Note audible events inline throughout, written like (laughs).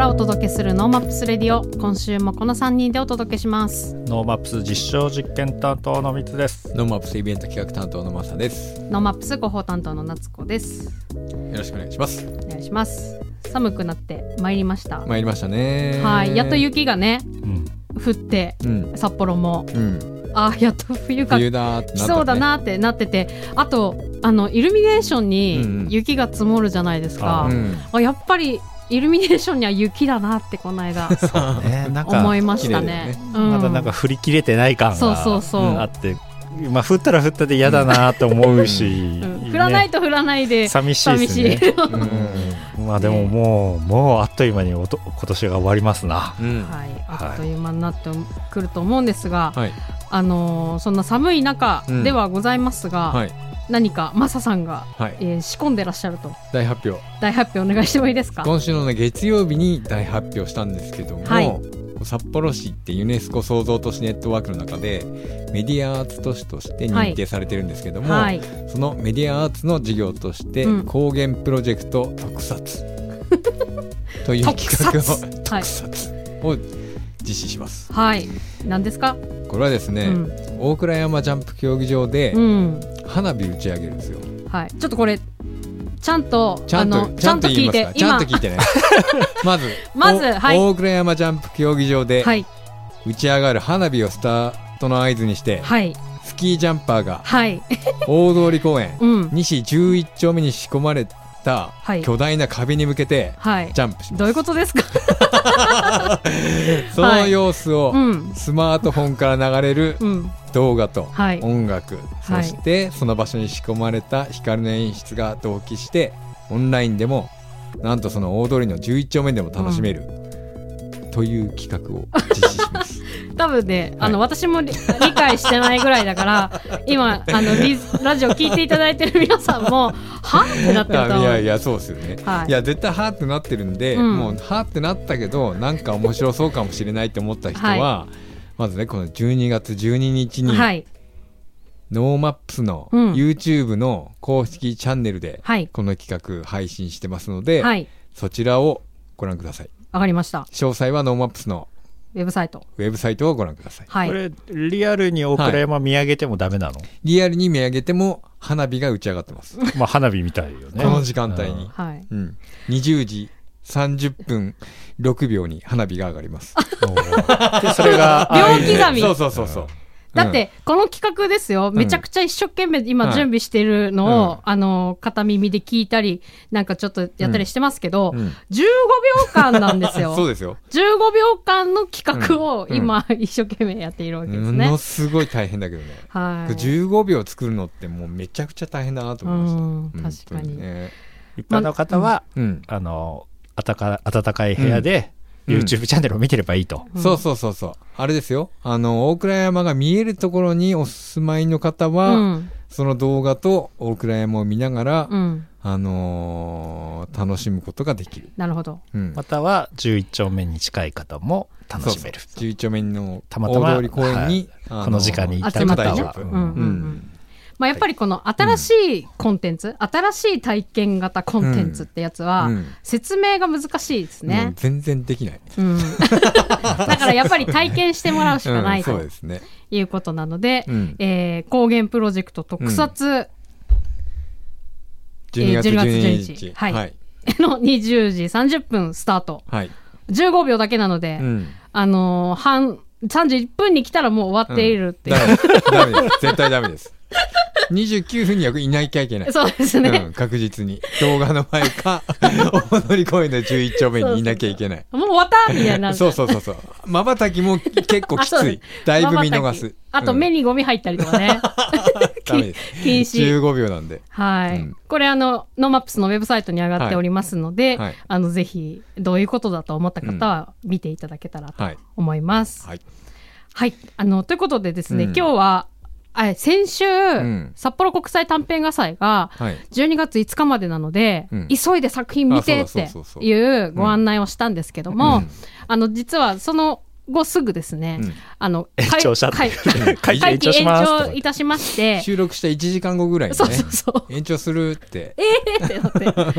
からお届けするノーマップスレディオ今週もこの3人でお届けしますノーマップス実証実験担当のみつです。ノーマップスイベント企画担当のマサです。よノーマップス広報担当の夏子ですろしくお願いします。お願いします寒くなってまいりました、参りましたね。はいやっと雪がねうん、降ってうん。札幌もうん。あやっと冬が冬だね。来そうだ。なってなっててあとあのイルミネーションにん雪が積もるじゃないですか、うん。あやっぱりイルミネーションには雪だなってこの間 (laughs) ね、(laughs) なんか思いましたねね。うんまだなんか振り切れてない感がそうそうそうあって、まあ降ったら降ったで嫌だなと思うし、うん降らないと降らないで寂しいです寂しい。ね。うん。(laughs) まあでももうもうあっという間におと今年が終わりますな。うん。はい、あっという間になってくると思うんですが、はい。あのーそんな寒い中ではございますが、はい。何かマサさんが、はい。えー仕込んでらっしゃると。大発表。大発表お願いしてもいいです。か今週のね、月曜日に大発表したんですけども、はい。札幌市ってユネスコ創造都市ネットワークの中でメディアアーツ都市として認定されてるんですけども、はい。そのメディアアーツの事業として、うん。高原プロジェクト特撮。(laughs) という企画を特撮？はい。を実施します。はい。何ですか、これはですね、うん。大倉山ジャンプ競技場でうん花火打ち上げるんですよ。はい、ちょっとこれちゃんとちゃんとちゃんと聞いてちゃんと聞いてね。(laughs) まず、まずおはい。大倉山ジャンプ競技場ではい。打ち上がる花火をスタートの合図にして、はい。スキージャンパーがはい。大通公園うん。西11丁目に仕込まれたはい。巨大な壁に向けてはい。ジャンプします。どういうことですか？(laughs) その様子をうん。スマートフォンから流れるうん。動画とはい。音楽、はい。そしてその場所に仕込まれた光の演出が同期してオンラインでもなんとその大通りの11丁目でも楽しめる、という企画を実施します。(laughs) 多分ね、あの、私も理理解してないぐらいだから、(laughs) 今、あの、リラジオ聞いていただいてる皆さんも、(laughs) はってなってると。いやいやそうですよね、はいい、や絶対はーってなってるんで、うんもうはーってなったけどなんか面白そうかもしれないって思った人は、まずねこの12月12日に、はい。ノーマップスのうん YouTube の公式チャンネルではい。この企画配信してますので、はい。そちらをご覧くださいわかりました。詳細はノーマップスのウェブサイト。ウェブサイトをご覧くださいはい。これリアルに大倉山見上げてもダメなの？リアルに見上げても花火が打ち上がってます、(laughs) まあ花火みたいよね。この時間帯に、はい。うん、20時30分6秒に花火が上がります (laughs) うんでそれが秒刻みそうそうそうそうだって、この企画ですよ。めちゃくちゃ一生懸命今はい準備してるのを、うんあの、片耳で聞いたり、なんかちょっとやったりしてますけど、うん15秒間なんですよ。(laughs) そうですよ。15秒間の企画をうん今、一生懸命やっているわけですもねの。すごい大変だけどね。はい。15秒作るのってもうめちゃくちゃ大変だなと思いました。確かにね一般の方は、うん。あの暖か暖かい部屋で、うん YouTube チャンネルを見てればいいと。うんそうそうそうそう。あれですよ。あの、大倉山が見えるところにお住まいの方は、うん。その動画と大倉山を見ながら、うん。あのー楽しむことができる。なるほど。うん。または11丁目に近い方も楽しめる。そうそう11丁目の大通公園に、あこの時間に行った方は大丈夫。うんうんうんまあ、やっぱりこの新しいコンテンツ、新しい体験型コンテンツってやつは、うん説明が難しいですもうね。全然できない。うん、(laughs) だからやっぱり体験してもらうしかないとうですね。いうことなので、うんえー高原プロジェクト特撮12月12月12 12日。日はいはい。(laughs) の20時30分スタート。はい。15秒だけなので、うん。あのー半、31分に来たらもう終わっているっていう。絶対ダメです。(laughs) 29分にはいなきゃいけない。そうですね。うん、確実に。動画の前か、大通公園の11丁目にいなきゃいけない。もう終わったみたいになるそうそうそうそう。瞬きも結構きつい。(laughs) だいぶ見逃す。あと目に、にゴミ入ったりとかね。(laughs) ダメです。禁止。15秒なんで。はい、うんこれあの、ノーマップスのウェブサイトに上がっておりますので、はいはいあの、ぜひ、どういうことだと思った方は見ていただけたらとはい。思います。はい。はい。あの、ということでですね、うん今日は、あ先週、ん。札幌国際短編画祭がはい。12月5日までなので、うん。急いで作品見てあっていうご案内をしたんですけども、うん。あの実はその後すぐですね、うん。あの延長しはい会議延長します会期延長いたしまして。収録した1時間後ぐらいにねそうそうそう。延長するって。えーってなっ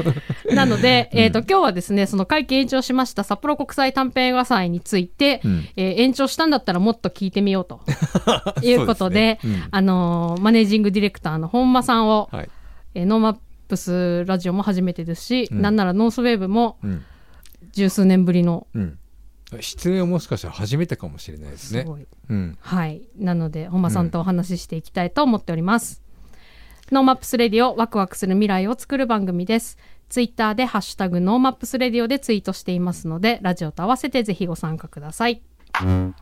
て。(laughs) なので、えっ、と、今日はですね、その会期延長しました札幌国際短編映画祭について、うん。えー延長したんだったらもっと聞いてみようと。(laughs) いうことで、ね。うん。あのーマネージングディレクターの本間さんを、はい。えーノーマップスラジオも初めてですし、うん。なんならノースウェーブもうん。十数年ぶりの、うん出演はもしかしたら初めてかもしれないですねす。うんはい。なので、本間さんとお話ししていきたいと思っております。ノーマップスレディオ、ワクワクする未来を作る番組です。ツイッターでハッシュタグノーマップスレディオでツイートしていますので、ラジオと合わせてぜひご参加ください。ノ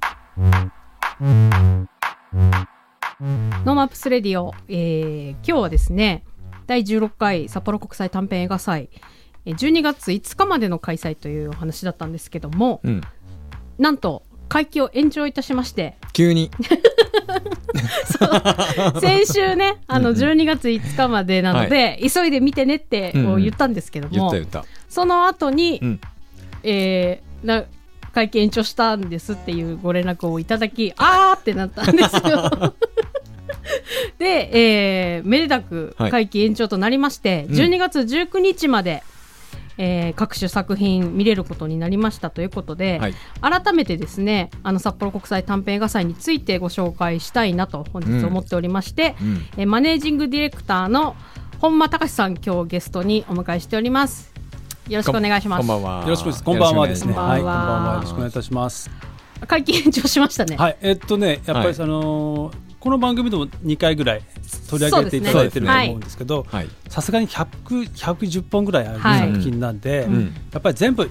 ーマップスレディオ、えー今日はですね、第16回札幌国際短編映画祭、えー12月5日までの開催というお話だったんですけども、うんなんと、会期を延長いたしまして、急に。(laughs) 先週ね、あの12月5日までなので、急いで見てねってこう言ったんですけども、言った言った。その後に、うん。えーな会見延長したんですっていうご連絡をいただき、あーってなったんですよ。(laughs) で、えーめでたくはい。会期延長となりまして、うん。12月19日まで、えー各種作品見れることになりましたということで、はい。改めてですねあの札幌国際短編映画祭についてご紹介したいなと本日思っておりまして、うん。えーマネージングディレクターの本間隆さん今日ゲストにお迎えしております。よろしくお願いします。こんばんは。よろしくです。こんばんはですね。こんばは。い、こんばんは。よろしくお願いいたします。会期延長しましたね、はい、えっとね、やっぱり、はいあのーこの番組でも2回ぐらい取り上げていただいてると思うんですけど、はい。さすがに100 110本ぐらいあるはい作品なんで、うん。やっぱり全部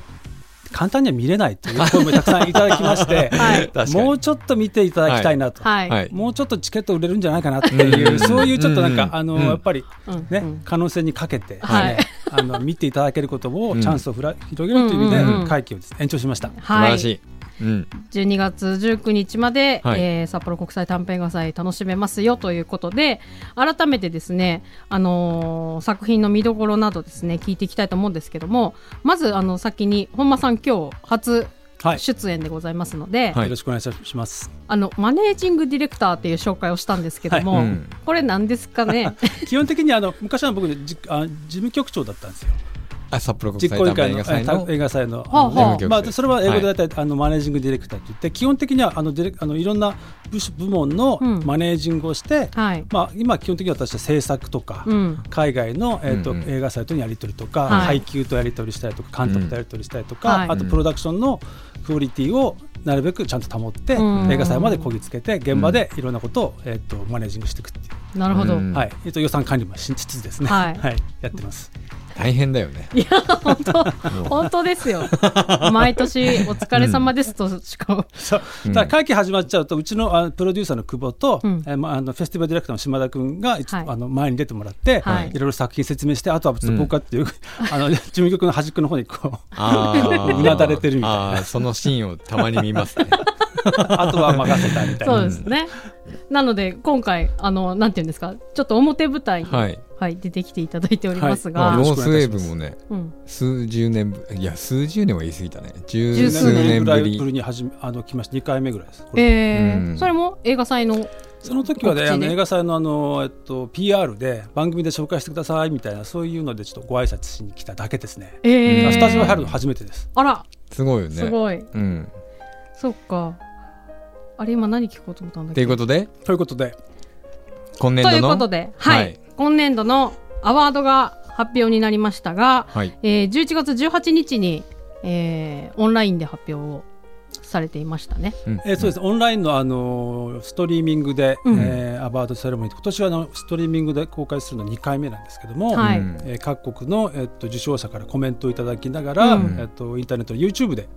簡単には見れないという声もたくさんいただきまして、(laughs) はいもうちょっと見ていただきたいなと。はい、はい。もうちょっとチケット売れるんじゃないかなっていう、うん。そういうちょっとなんか、うんあのうん。やっぱりね、うん。うん。可能性にかけて、はい。ねあの見ていただけることを、うん。チャンスをふら広げるという意味で、会期をですね延長しました。素晴らしはいいうん。12月19日まで、はい。えー札幌国際短編映画祭楽しめますよということで改めてですね、あのー作品の見どころなどですね聞いていきたいと思うんですけどもまずあの先に本間さん今日初はい、出演でございますので、はい。よろしくお願いします。あのマネージングディレクターっていう紹介をしたんですけども、はいうん。これ何ですかね？(laughs) 基本的にあの昔は僕ねじあ事務局長だったんですよ。あ札幌国実行委際短員会映画祭の。まあそれは英語では大体、あのマネージングディレクターといって基本的にはあのディレあのいろんな部署部門のうん。マネージングをして、はい、まあ今基本的には私は制作とか。うん。海外の、えーとうんうん。映画祭とのやり取りとか、はい。配給とやり取りしたりとか監督とやり取りしたりとか、はい。あとプロダクションのクオリティをなるべくちゃんと保って、うん。映画祭までこぎつけて現場でいろんなことを、えー、とマネージングしていくっていう、なるほど、うん。はい。えー、と予算管理もしつつですね、はい。(laughs) やってます。大変だよね。いや本当本当ですよ。毎年お疲れ様ですとしか、そう。うん。だ会期始まっちゃうとうちのあプロデューサーの久保と、うん。えーまあ、あのフェスティバルディレクターの島田君が、あの前に出てもらって、はい。い、ろいろ作品説明してあとはちょっと僕はっていう、(laughs) あの事務局の端っこの方にこううなだれてるみたいな。そのシーンをたまに見ますね。(laughs) あとは任せたみたいな。そうですね。なので今回あのなんていうんですかちょっと表舞台に、ははいい出てきていただいておりますが、はい。ノースウェーブもねうん、数十年ぶいや数十年は言い過ぎたね。十十数数年。ぶぐらいぶりりに始めあの来ました。2回目ぐらいです。えーうん。それも映画祭のその時はねあの映画祭のあの、えっと、PR で番組で紹介してくださいみたいなそういうのでちょっとご挨拶しに来ただけですね。えー、スタジオ入るの初めてです。あら。すごいよね。すごい、うん。そっか。あれ今何聞こうと思ったんだっとけいうことで。ということで。今年度の？ということで、はい。はい今年度のアワードが発表になりましたが、はい。えー、11月18日に、えーオンラインで発表をされていましたね。うん。えーそうです。オンラインのあのストリーミングで、うん。えーアバードセレモニー今年はあのストリーミングで公開するの2回目なんですけども、はい。うん。えー各国の、えっと受賞者からコメントをいただきながら、うん。えっとインターネット YouTube で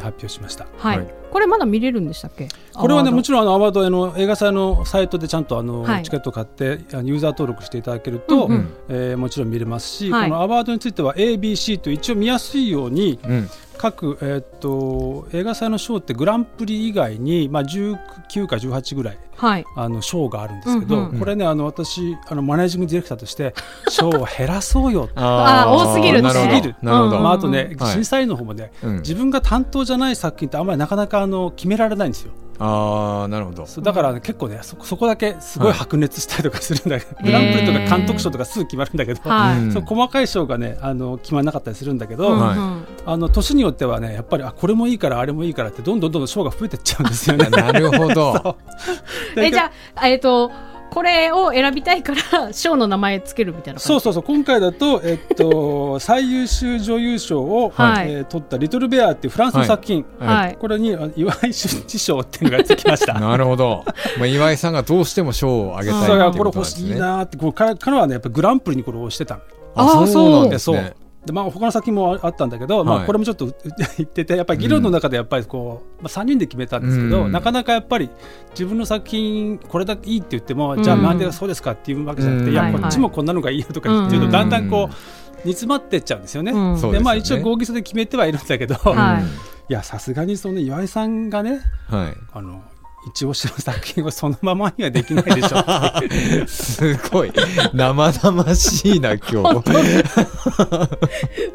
発表しました。はい、はい。これまだ見れるんでしたっけ？これはねもろちろんあのアワードあの映画祭のサイトでちゃんとあの、はい。チケット買ってユーザー登録していただけると、うんうん。えーもちろん見れますし、はい。このアワードについては ABC と一応見やすいようにうん各、えーっと映画祭の賞ってグランプリ以外に、まあ、19か18ぐらいはい。あの賞があるんですけど、うんうんこれねあの私あのマネージングディレクターとして (laughs) 賞を減らそうよあー。多すぎるなるほど。多すぎるなるほど、うん。まあ、あとね、はい。審査員の方もね、うん。自分が担当じゃない作品ってあんまりなかなかあの決められないんですよああなるほど。そうだから、ね結構ねそそこだけすごい白熱したりとかするんだけど、へーグランプリとか監督賞とかすぐ決まるんだけど、そう細かい賞がねあの決まらなかったりするんだけど、はいあの年によってはねやっぱりあこれもいいからあれもいいからってどんどんどんどん賞が増えてっちゃうんですよね。(laughs) なるほど。(laughs) えじゃあえっ、とこれを選びたいから賞の名前つけるみたいな感じ？そうそうそう今回だと、えっと、(laughs) 最優秀女優賞を、はい。えー取った「リトル・ベア」っていうフランスの作品、はい。これにあ岩井俊一賞っていうのがつきました。(laughs) なるほど、まあ、岩井さんがどうしても賞をあげたいっこれ欲しいなってこう彼彼はねやっぱグランプリにこれをしてた。のあーそうなんですそう。ねでまあ他の作品もあったんだけど、まあ、はい。これもちょっと (laughs) 言っててやっぱり議論の中でやっぱりこう、まあ、3人で決めたんですけど、うん。なかなかやっぱり自分の作品これだけいいって言っても、うん。じゃあなんでそうですかっていうわけじゃなくて、うんいやこっちもこんなのがいいよとか言っていうと、うんだんだんこう煮詰まってっちゃうんですよね。でまあ一応合議制で決めてはいるんだけど、はいいやさすがにその岩井さんがねうんはい。あの一押しの作品をそのままにはできないでしょ。っていうすごい生々しいな今日。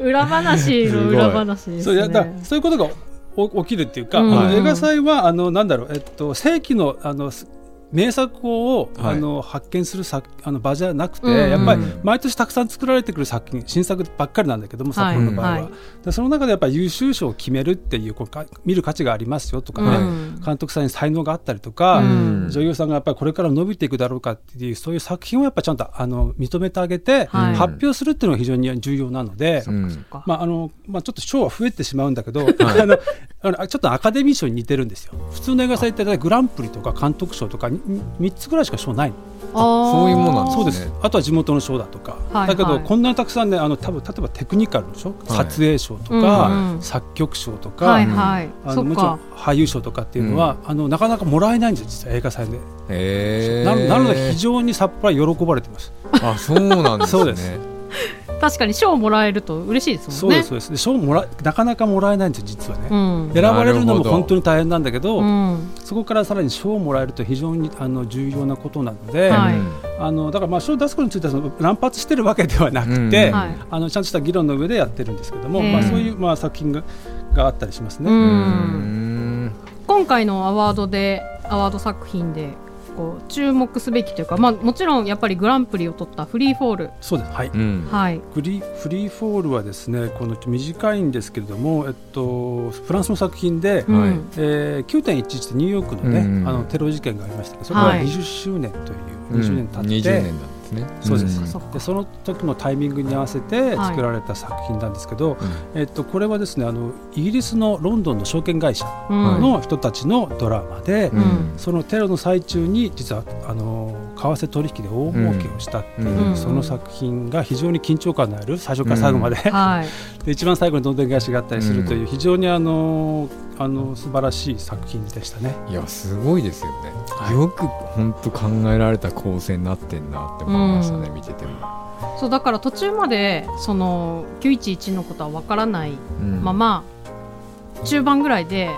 (laughs) 裏話の裏話ですそうだねそういうことがお起きるっていうか、うん。映画祭はあのなんだろう、えっと、世紀のあのす名作を、はい。あの発見する作あの場じゃなくて、うんやっぱりうん毎年たくさん作られてくる作品新作ばっかりなんだけどもはい。札幌の場合は、はい。でその中でやっぱり優秀賞を決めるっていうこうか見る価値がありますよとかね、うん監督さんに才能があったりとか、うん。女優さんがやっぱりこれから伸びていくだろうかっていうそういう作品をやっぱちゃんとあの認めてあげて、はい。発表するっていうのが非常に重要なので。うん。まああのまあ、ちょっと賞は増えてしまうんだけど、あのあのちょっとアカデミー賞に似てるんですよ。普通の映画祭ってグランプリとか監督賞とか3つぐらいしか賞ない。の。あーそういうもんなんですね。そうです。あとは地元の賞だとか。はいだけど、はいこんなにたくさんねあの多分例えばテクニカルの賞、はい。撮影賞とか、うんうん。作曲賞とか、はいはい。あのもちろんか俳優賞とかっていうのは、あのなかなかもらえないんですよ実は映画祭で。へえななので非常に札幌は喜ばれてます。あそうなんですね。そうです確かに賞もらえると嬉しいですそもね。うんですそうです。で賞もらなかなかもらえないんですよ実はね。うん。選ばれるのも本当に大変なんだけど、うん。そこからさらに賞をもらえると非常にあの重要なことなので、はい。あのだからまあ賞を出すことについてはその乱発してるわけではなくて、うん。はい。あのちゃんとした議論の上でやってるんですけども、まあ、そういうまあ作品ががあったりしますね。ううんん。今回のアワードでアワード作品でこう注目すべきというか、まあ、もちろんやっぱりグランプリを取ったフリーフォール、そうです。はい。うん。はい、フリーフリーフォールはですねこの短いんですけれども、えっと、フランスの作品で、うん。はい。えー、9.11ってニューヨークの,、ねうんあのテロ事件がありましたけどそれがはい。20周年という、うん。20年経って、20年なんですね。そうです。ん。そっか。でその時のタイミングに合わせてはい。作られた作品なんですけど、うんえっと、これはですねあのイギリスのロンドンの証券会社うん。の人たちのドラマで、うん。そのテロの最中に実はあの為替取引で大儲けをしたっていう、うん。その作品が非常に緊張感のある最初から最後まで、はい、(laughs) で一番最後にどんでん返しがあったりするという非常にあのあの素晴らしい作品でしたね。いやすごいですよね、はい。よく本当考えられた構成になってんなって思いましたね、うん。見てても、そうだから途中までその911のことはわからないうん。まま、中盤ぐらいで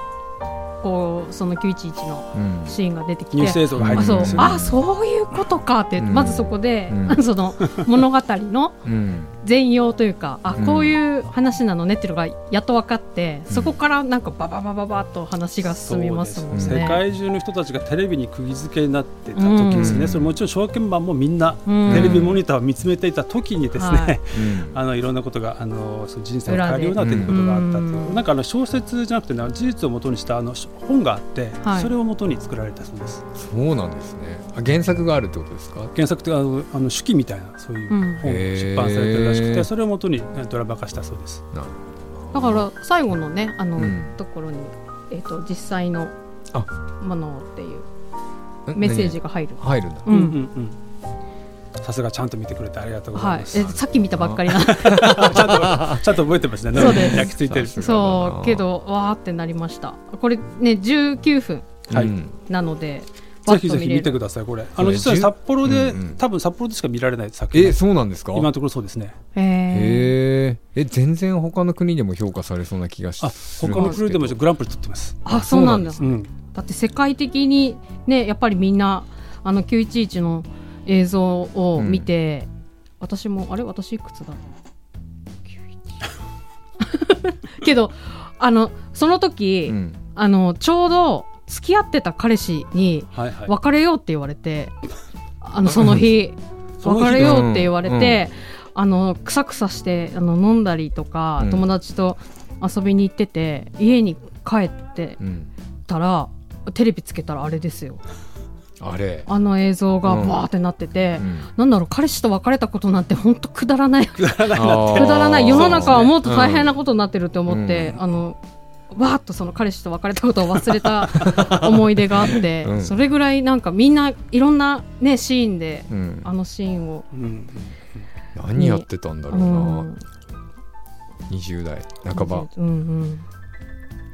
こうその911のうん。シーンが出てきてニュース映像が入っあそう。あそういうことかって、うん。まずそこで、うん。(laughs) その物語のうん全容というかあうん。こういう話なのねっていうのがやっと分かって、うん。そこからなんかバババババッと話が進みますもんね。そうです世界中の人たちがテレビに釘付けになってた時ですね、うん。それもちろん証券マンもみんなうん。テレビモニターを見つめていた時にですね、はい。うん。あのいろんなことがあのその人生を変えるような出来事があったという、うんなん。かあの小説じゃなくて、ね、事実をもとにしたあの本があって、はい。それをもとに作られたそうです。そうなんですね。あ原作があるってことですか？原作ってあのあの手記みたいなそういううん。本が出版されてるらしくて、それをもとにねドラマ化したそうです。なるだから最後のねあの、うん。ところに、えー、と実際のあ。ものっていうメッセージが入る。何入るんだ。ううんんうんうん。さすがちゃんと見てくれてありがとうござはいい、ます、えさっき見たばっかりな。(laughs) ちゃんとちゃんと覚えてますね。そうです。焼き付いてるそう。けどわーってなりました。これね19分なのでぜひぜひ見てくださいこれ。あの実は札幌で、うんうん。多分札幌でしか見られない作品えそうなんですか？今のところそうですね。へえへええ全然他の国でも評価されそうな気がしあする他の国でもグランプリ取ってます、あそうなんだ。そううん、だって世界的にねやっぱりみんなあの911の映像を見て、私もあれ？私いくつだ？911 (laughs) けどあのその時、あのちょうど付き合ってた彼氏にはいはい。別れようって言われて、(laughs) あのその日その日別れようって言われて、あのくさくさしてあの飲んだりとか、うん。友達と遊びに行ってて家に帰ってうん。たらテレビつけたらあれですよ。(laughs) あれ。あの映像がうん。バーってなってて、うん。なんだろう彼氏と別れたことなんて本当くだらない。くだらない。(laughs) 世の中はもっと大変うなことになってるって思って、うん。あのわーっとその彼氏と別れたことを忘れた (laughs) 思い出があって、うん。それぐらいなんかみんないろんなねシーンでんうん。あのシーンを、うん何やってたんだろうな、うん。20代半ば、うんうん、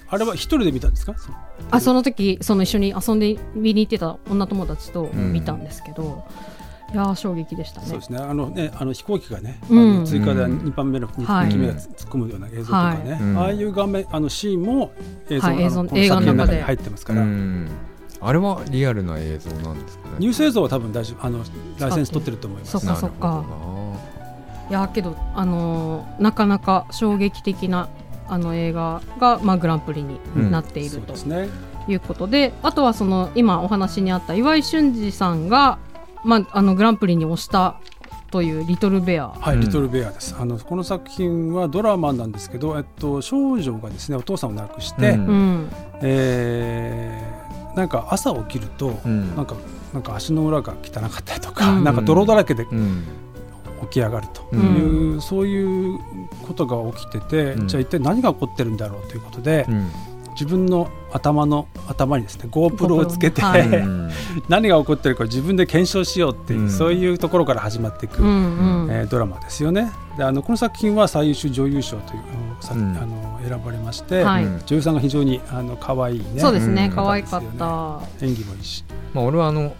あれは一人で見たんですか？その。あその時その一緒に遊んで見に行ってた女友達と見たんですけど、いやー衝撃でしたね。そうですね。あのねあの飛行機がね、追加でうん。2番目の2はい。機目が突っ込むような映像とかね、ああいう画面あのシーンも映像,、はい映像あのこの映画の中に入ってますから、うん。あれはリアルな映像なんですかね？ニュース映像は多分大丈夫あのライセンス取ってると思います。そっかそっか。いやーけど、あのーなかなか衝撃的なあの映画が、まあ、グランプリになっているということで、あとはその今お話にあった岩井俊二さんが、まあ、あのグランプリに推したという「リトル・ベア。はい、うん。リトルベアです。あのこの作品はドラマなんですけど、えっと、少女がですねお父さんを亡くして、うん」うん。えーなんか朝起きると、うん。なんかなんか足の裏が汚かったりとか、うん。なんか泥だらけでうん。起き上がると。ういう、そういうことが起きてて、うん。じゃあ一体何が起こってるんだろうということで、うん自分の頭の頭にですね GoPro をつけて、はい。うん。何が起こってるか自分で検証しようっていう、うん。そういうところから始まっていく、うんうん。えードラマですよね。であのこの作品は最優秀女優賞というあのさうん。あの選ばれまして、はい。うん女優さんが非常にあの可愛いね。そうですね。うん。可愛かった、演技もいいし。まあ俺はあの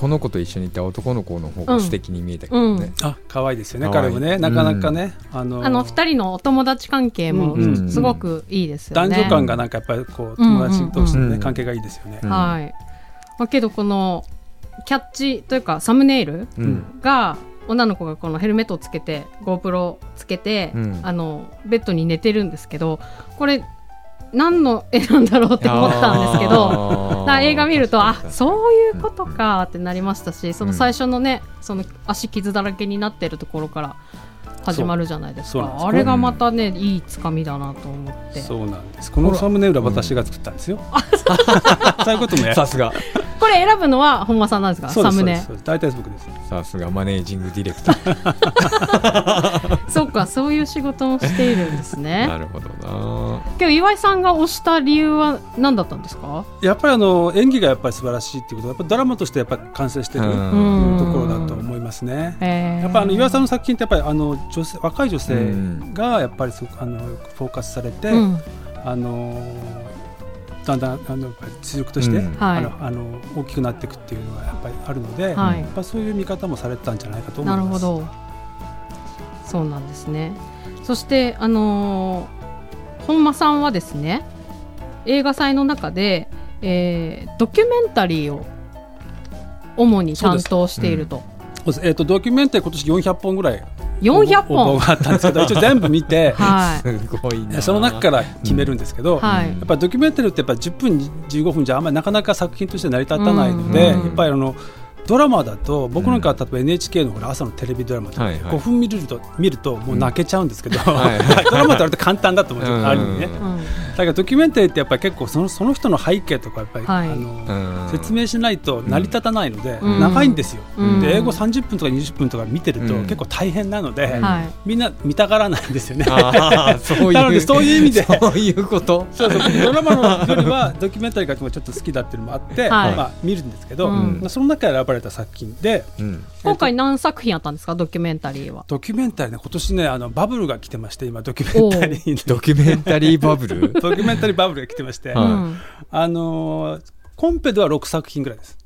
この子と一緒にいた男の子の方が素敵に見えたけどね、あ可愛いですよね彼もね。なかなかね、あのあの二人のお友達関係もうん。うん。すごくいいですよね。男女間がなんかやっぱりこう友達同士のね、うん。関係がいいですよね。うん。はい。まあ、けどこのキャッチというかサムネイルうん。が女の子がこのヘルメットをつけて GoPro つけて、うん。あのベッドに寝てるんですけどこれ何の絵なんだろうって思ったんですけど。映画見るとあそういうことかってなりましたしその最初のねその足傷だらけになってるところから始まるじゃないですか。あれがまたねいいつかみだなと思って。そうなんです。このサムネイルは私が作ったんですよ。(laughs) そういうこともやさすが。これ選ぶのは本間さんなんですか？サムネ。そうです。大体僕です。さすがマネージングディレクター。(laughs) そうかそういう仕事もしているんですね。(laughs) なるほどな。けど岩井さんが推した理由は何だったんですか？やっぱりあの演技がやっぱり素晴らしいっていうことはやっぱりドラマとしてやっぱり完成してるとういん。うところだと思いますね。えー。やっぱあの岩井さんの作品ってやっぱりあの女性若い女性うん。がやっぱりすごくあのフォーカスされて、うん。あのだんだんあのやっぱり実力として、うん。はい。あのあの大きくなっていくっていうのがやっぱりあるので、はい。やっぱそういう見方もされてたんじゃないかと思います。なるほど。そうなんですね。そしてあのー本間さんはですね映画祭の中で、えードキュメンタリーを主に担当していると、そうです。えっ、とドキュメンタリー今年400本ぐらい400応募本があったんですけど一応全部見て (laughs) はい。すごいな。その中から決めるんですけど、はい。やっぱりドキュメンタリーってやっぱ10分15分じゃあんまりなかなか作品として成り立たないので、うん。やっぱりあのドラマだと僕なんかは例えば NHK のほら朝のテレビドラマとかはいはい。5分見ると見るともう泣けちゃうんですけど、はいドラマって割と簡単だと思うんですよ、ある意味ね。だからドキュメンタリーってやっぱり結構そのその人の背景とかやっぱり、はい。あのうん。説明しないと成り立たないので、うん。長いんですよ、うん。で英語30分とか20分とか見てるとうん。結構大変なので、みんな見たがらないんですよね。ああそういう。なのでそういう意味で。そういうこと？そうそう。ドラマのよりはドキュメンタリーがちょっと好きだっていうのもあって、はい。まあ、見るんですけど、その中から選ばれた作品でうん。今回何作品あったんですか？ドキュメンタリーは。ドキュメンタリーね今年ねあのバブルが来てまして今ドキュメンタリー。に (laughs) ドキュメンタリーバブル？(laughs) ドキュメンタリーバブルが来てまして、はいうん。あのーコンペでは6作品ぐらいです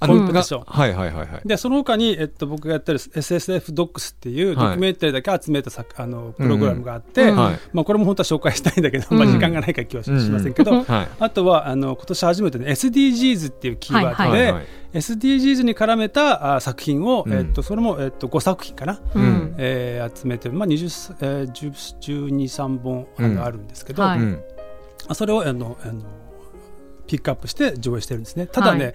あコンペテがィションはいはいはいはい。でその他に、えっと、僕がやってる SSF ドックスっていうドキュメンタリーだけ集めたさ、あのプログラムがあって、まあ、これも本当は紹介したいんだけど、うん。まあ、時間がないから今日はしません。けど、あとはあの今年初めての SDGs っていうキーワードで、はいはいはい。SDGs に絡めたあ作品を、うん。えっと、それも、えっと、5作品かな、うえー集めて、まあ20えー、10 12、3本あるんですけど、それをあのあのピックアップして上映してるんですね。ただね、はい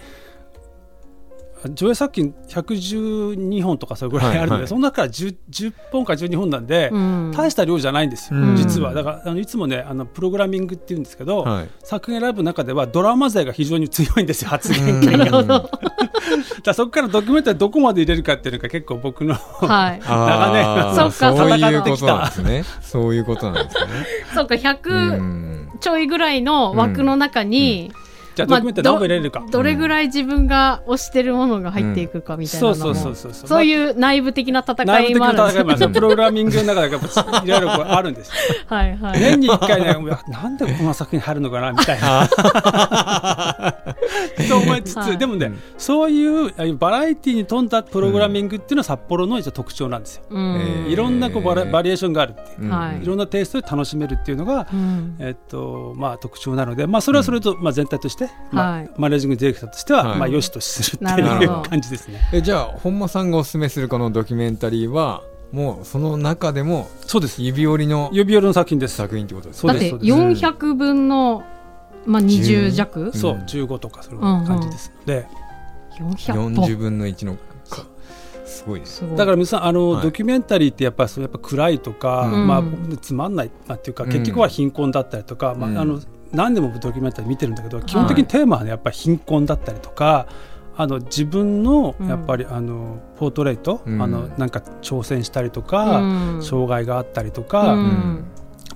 上映作品112本とかそれぐらいあるので、はいはい。その中から 10, 10本か12本なんで、うん。大した量じゃないんですよ、うん。実は。だからあのいつもねあのプログラミングっていうんですけど、はい。作品選ぶ中ではドラマ勢が非常に強いんですよ発言権が。なるほど。(laughs) だそこからドキュメンタリーどこまで入れるかっていうのが結構僕のはい。(laughs) あー (laughs) そっかそういう戦ってきたことなんですね。そういうことなんですね。そうか、う100ん。ちょいぐらいの枠の中に、まあじゃあドキュメンタリー何本入れるか。どどれぐらい自分が推してるものが入っていくかみたいなそうのも、そうそう。そうそういう内部的な戦いもある。んですな戦いもある。んですよプログラミングの中でやっぱ (laughs) いろいろあるんですよ。はいはい。年に1回ねなんでこの作品入るのかなみたいな (laughs) (laughs) そう思いつつ、はい。でもね、うん。そういうバラエティに富んだプログラミングっていうのは札幌の一応特徴なんですよ、うん。えーいろんなこうバラバリエーションがあるっていう、うん。はい。いろんなテイストで楽しめるっていうのが、うん。えっとまあ、特徴なので、まあ、それはそれと、まあ、全体として、まあはい。マネージングディレクターとしては、はい。まあ、よしとするっていう感じですね。えじゃあ本間さんがおすすめするこのドキュメンタリーはもうその中でもそうです。指折りの指折りの作品です。作品ってことですそだってうですそうです。400分の、まあ、20弱？そう、うん15とかその感じですので、400 40本分の1のか。すごいですだから皆さんあの、はい。ドキュメンタリーってやっぱそうやっぱ暗いとか、うん。まあ、つまんない、まあ、っていうかうん。結局は貧困だったりとか、まうん。あ、あの何でもドキュメンタリー見てるんだけど基本的にテーマはねやっぱり貧困だったりとかあの自分のうん。やっぱりあのポートレート、うん。あのなんか挑戦したりとか、うん。障害があったりとか、うん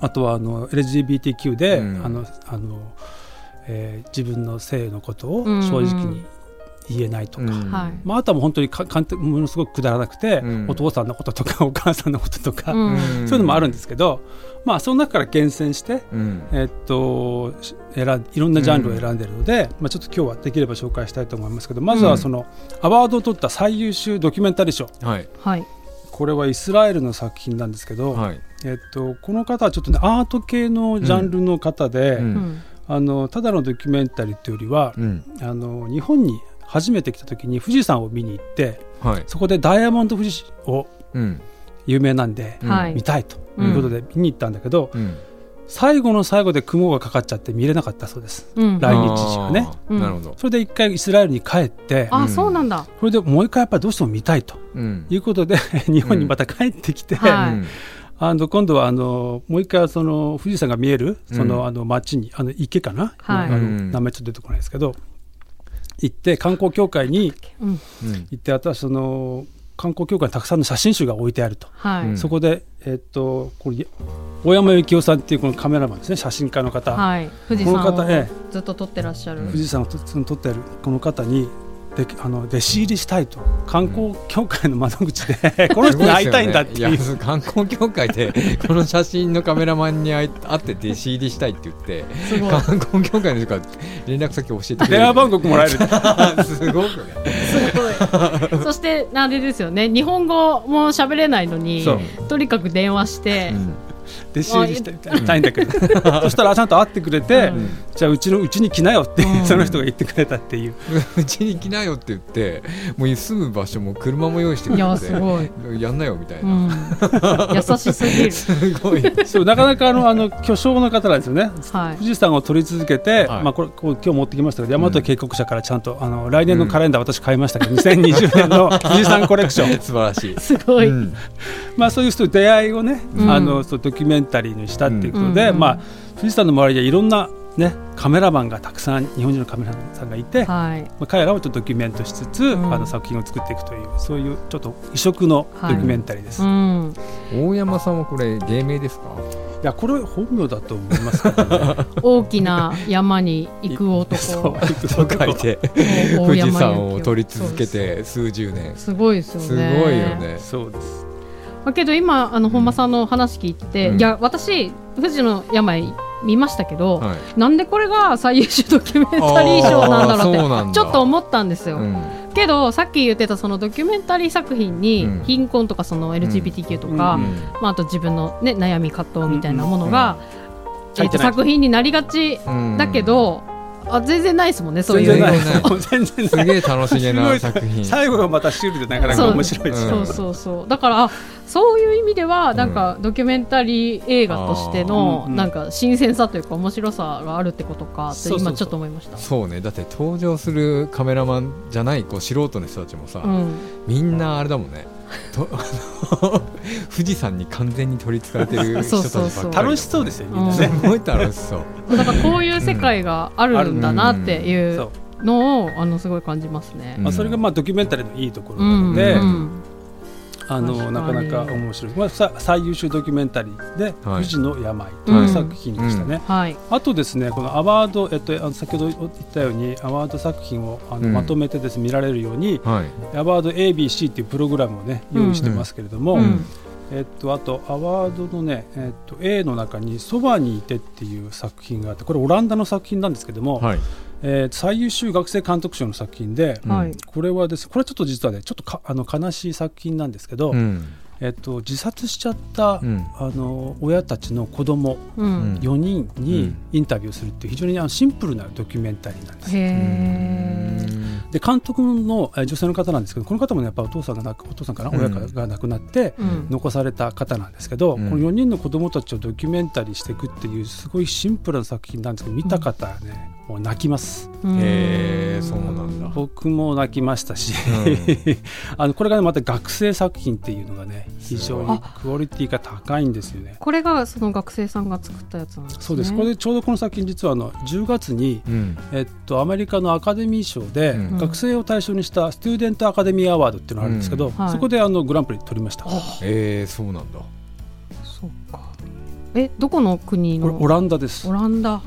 あとはあの LGBTQ で、うん。あのあのえー自分の性のことをうん。正直に言えないとか。うん。はい。まあ、あとはもう本当にか簡単ものすごくくだらなくて、うん。お父さんのこととか (laughs) お母さんのこととか、うん。そういうのもあるんですけど、まあ、その中から厳選して、うん。えっとし選んいろんなジャンルを選んでるので、まあ、ちょっと今日はできれば紹介したいと思いますけどまずはその、アワードを取った最優秀ドキュメンタリー賞。はい。はい。これはイスラエルの作品なんですけど、はいえっと、この方はちょっとねアート系のジャンルの方で、うん。うん。あのただのドキュメンタリーというよりは、うん。あの日本に初めて来た時に富士山を見に行ってはい。そこでダイヤモンド富士をうん。有名なんで、見たいということで見に行ったんだけど、うん。最後の最後で雲がかかっちゃって見れなかったそうです。うん。来日時がね。なるほど。それで一回イスラエルに帰ってあ、うん。そうなんだ。それでもう一回やっぱりどうしても見たいとうんいうことで日本にまた帰ってきて、はい。うんあの今度はあのもう一回その富士山が見えるその,、うんあの町にあの池かな、はい。あのうん。名前ちょっと出てこないですけど行って観光協会に行って私その観光協会にたくさんの写真集が置いてあると。はい、うん。そこで、えっとこれ大山幸雄さんっていうこのカメラマンですね。写真家の方、はい。富士この山をずっと撮ってらっしゃる、富士山をと撮ってるこの方にであの弟子入りしたいと。観光協会の窓口で (laughs) この人に会いたいんだっていう。ねや観光協会で (laughs) この写真のカメラマンに会い会って弟子入りしたいって言って観光協会の人から連絡先教えてくれる。電話番号もらえる。(laughs) すごくね。すごい。そしてあれですよね。日本語も喋れないのにとにかく電話して、弟子入りしたいん。だけどそしたらちゃんと会ってくれて、うん。じゃあうちのうちに来なよって、うん。その人が言ってくれたっていう。(laughs) うちに来なよって言ってもう住む場所も車も用意してくいやれてすごい、やんなよみたいうん。な、、優しすぎる。(laughs) すごい。そうなかなかあのあの巨匠の方なんですよね。はい。富士山を撮り続けて、はい。まあ、これこう今日持ってきましたけど大和渓谷社からちゃんとあの来年のカレンダー私買いましたけど、2020年の富士山コレクション。(laughs) 素晴らしい。すごい、うん。まあ、そういう人と出会いをね、うん。あのそうドキュメンタリーにしたっていうことで、うんまあ、富士山の周りにはいろんな、ね、カメラマンがたくさん日本人のカメラマンさんがいて、まはい。あ、彼らをちょっとドキュメントしつつ、ん。あの作品を作っていくというそういうちょっと異色のドキュメンタリーです。い、うん、大山さんはこれ芸名ですか？やこれ本名だと思いますけどね。(laughs) 大きな山に行く男。(laughs) と書いて大富士山山を。撮りそう続けて数十年。すごいですよね。すごいよね。そうです。だけど今あの本間さんの話聞いて、うん。いや私富士の山行っ見ましたけど、はい。なんでこれが最優秀ドキュメンタリー賞なんだろうってちょっと思ったんですよ、うん。けどさっき言ってたそのドキュメンタリー作品にうん貧困とかその LGBTQ とか、うん。まあ、あと自分の、ね、悩み葛藤みたいなものが、えっと入ってない。作品になりがちうん。だけど、あ全然ないですもんねそういう。全然ない (laughs) 全然すげえ楽しげな作品。最後がまたシュールでなかなか面白いですようんそうそうそう。だからあそういう意味ではなんかドキュメンタリー映画としてのなんか新鮮さというか面白さがあるってことかって今ちょっと思いました。そうね。だって登場するカメラマンじゃないこう素人の人たちもさ、うん、みんなあれだもんね。とあの (laughs) 富士山に完全に取りつかれてる人たちばっかり。(laughs) ねそうそう。楽しそうですよみんなうん。ね、すごい楽しそう。だからこういう世界があるんだなっていそううのをあのすごい感じますね。まあ、それがまあドキュメンタリーのいいところうんなので、うん。あの確かに。なかなか面白い、まあ、さ最優秀ドキュメンタリーで「はい。富士の病」という作品でしたね、はい、あとですねこのアワード、えっと、あの先ほど言ったようにアワード作品をあの、うん。まとめてです、ね、見られるようにはい。アワード ABC っていうプログラムをね用意してますけれども、うん。えっと、あとアワードのね、えっと、A の中に「そばにいて」っていう作品があってこれオランダの作品なんですけども、はいえー最優秀学生監督賞の作品で、うん。はい。これはですこれはちょっと実はねちょっとかあの悲しい作品なんですけど、うん。えっと、自殺しちゃった、うん。あの親たちの子供うん。4人うにん。インタビューするっていう非常にあのシンプルなドキュメンタリーなんです。で監督のえー女性の方なんですけどこの方もねやっぱお父さんがなくお父さんかな、うん。親が亡くなってうん。残された方なんですけど、うん。この4人の子供たちをドキュメンタリーしていくっていうすごいシンプルな作品なんですけど見た方はね、もう泣きますうんへーそうなんだ僕も泣きましたし、う (laughs) あのこれがねまた学生作品っていうのがね非常にあクオリティが高いんですよね。これがその学生さんが作ったやつなんですね。そうですこれでちょうどこの作品実はあの10月に、うんえっと、アメリカのアカデミー賞で、うん学生を対象にしたスチューデントアカデミーアワードっていうのがあるんですけど、うんはいそこであのグランプリ取りました。こえー、そうなんだそうか。え、どこの国の？れオランダですオ。ランダ。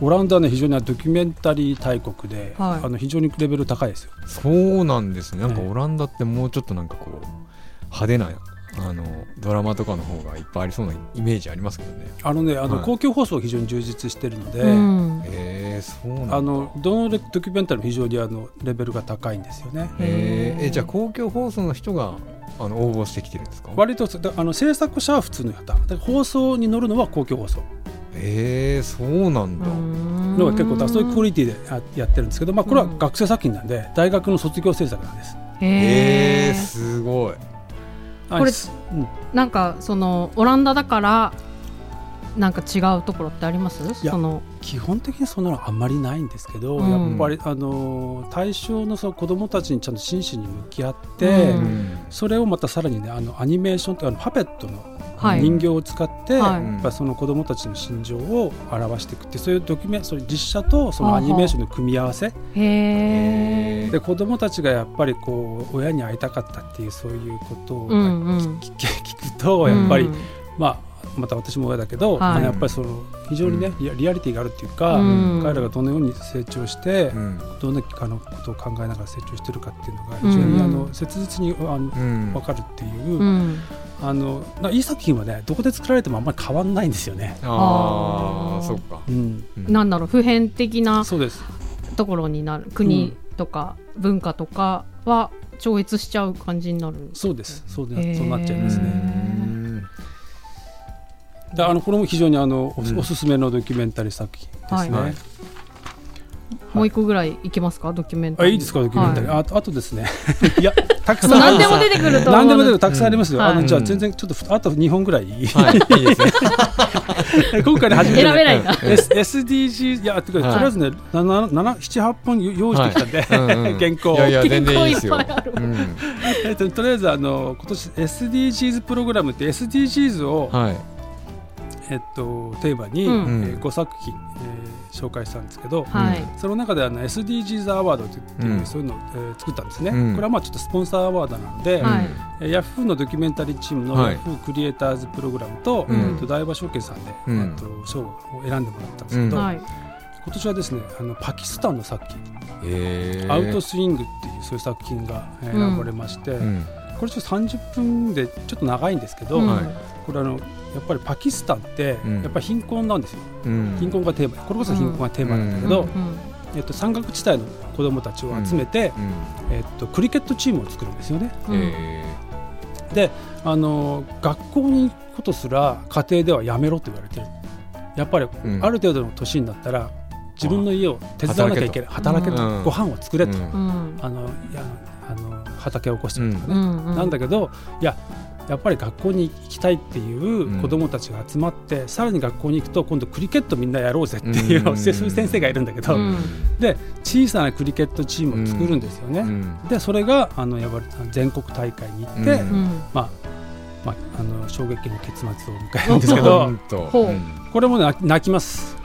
オランダはね非常にドキュメンタリー大国で、はい。あの非常にレベル高いですよ。そうなんですね。なんかええオランダってもうちょっとなんかこう派手なあのドラマとかの方がいっぱいありそうなイメージありますけどね。あのねあの、はい。公共放送が非常に充実しているので、うん。えー、そうなんだ。あのどのドキュメンタリーも非常にあのレベルが高いんですよね。ええじゃあ公共放送の人があの応募してきてるんですか？割とだあの制作者は普通の方放送に乗るのは公共放送えー、そうなんだ、うん。のが結構だそういうクオリティでややってるんですけど、まあ、これは学生作品なんで大学の卒業制作なんです。え。ー、すごい。あこれすうん。なんかそのオランダだからなんか違うところってあります？やその。基本的にそんなのあんまりないんですけど、うん。やっぱりあの対象のその子どもたちにちゃんと真摯に向き合って、うん。それをまたさらにねあのアニメーションというあのパペットのはい人形を使って、はい。やっぱりその子どもたちの心情を表していくっていうそういうドキュメンそういう実写とそのアニメーションの組み合わせ。で子どもたちがやっぱりこう親に会いたかったっていうそういうことをうんうん。聞 (laughs) くとやっぱり、うん。まあまた私も親だけど、はい。まあやっぱりその非常にね、リアリアリティがあるっていうか、うん。彼らがどのように成長して、うん。どんなあのことを考えながら成長してるかっていうのが非常に、うんあの切実にあのうん。分かるっていう、うん。あのないい作品はねどこで作られてもあんまり変わんないんですよね。ああそっか、うん、うん。なんだろう普遍的なそうです。ところになる国とか文化とかは超越しちゃう感じになる。そうです。そうでそうなっちゃいますうね。んであのこれも非常にあのおすすめのドキュメンタリー作品ですね。はいもう一個ぐらいいけますか？ドキュメンタリー。あいいですか？ドキュメンタリー、はああとですね。(laughs) いやたくいさん何でも出てくると思う。(laughs) 何でも出てくる。たくさんありますよ、うんあのじゃあはい全然ちょっとふあと2本ぐらい。はい。いいですね。(laughs) 今回ね初めて。ね選べない。んだ。S SDG いやとりあえずね78本用意してきたんで、うんうん。原稿。いやいや全然いいですよ、えっととりあえずあの今年 SDGs プログラムって SDGs を、はい。えっと、テーマに、うん。えー5作品、えー紹介したんですけど、はい。その中であの SDGs アワードっていう、うん。そういうのを、えー作ったんですね、うん。これはまあちょっとスポンサーアワードなので、ヤフーのドキュメンタリーチームのはい。ヤフークリエイターズプログラムと,、うん。えーと大和証券さんで、うん。えーと賞を選んでもらったんですけど、うん。はい。今年はですねあのパキスタンの作品、えー、アウトスイングっていうそういう作品が選ばれまして、うん。これちょっと30分でちょっと長いんですけど、これあの、やっぱりパキスタンってうん。やっぱり貧困なんですよ、うん。貧困がテーマ。これこそ貧困がテーマなんだけど、うん。えっと、山岳地帯の子どもたちを集めて、うん。えっと、クリケットチームを作るんですよね。であの学校に行くことすら家庭ではやめろと言われてる。やっぱりうん。ある程度の年になったら自分の家を手伝わなきゃいけない。働けと、働けと。ご飯を作れと、うん。うんあのいやあの畑を起こしたりとかね、うん。なんだけどいややっぱり学校に行きたいっていう子どもたちが集まって、さらに学校に行くと今度クリケットみんなやろうぜっていうういう先生がいるんだけど、うん。で小さなクリケットチームを作るんですよね。うん。でそれがあのやっぱり全国大会に行って、うん。うんまあまあ、あの衝撃の結末を迎えるんですけど (laughs) これもね泣きます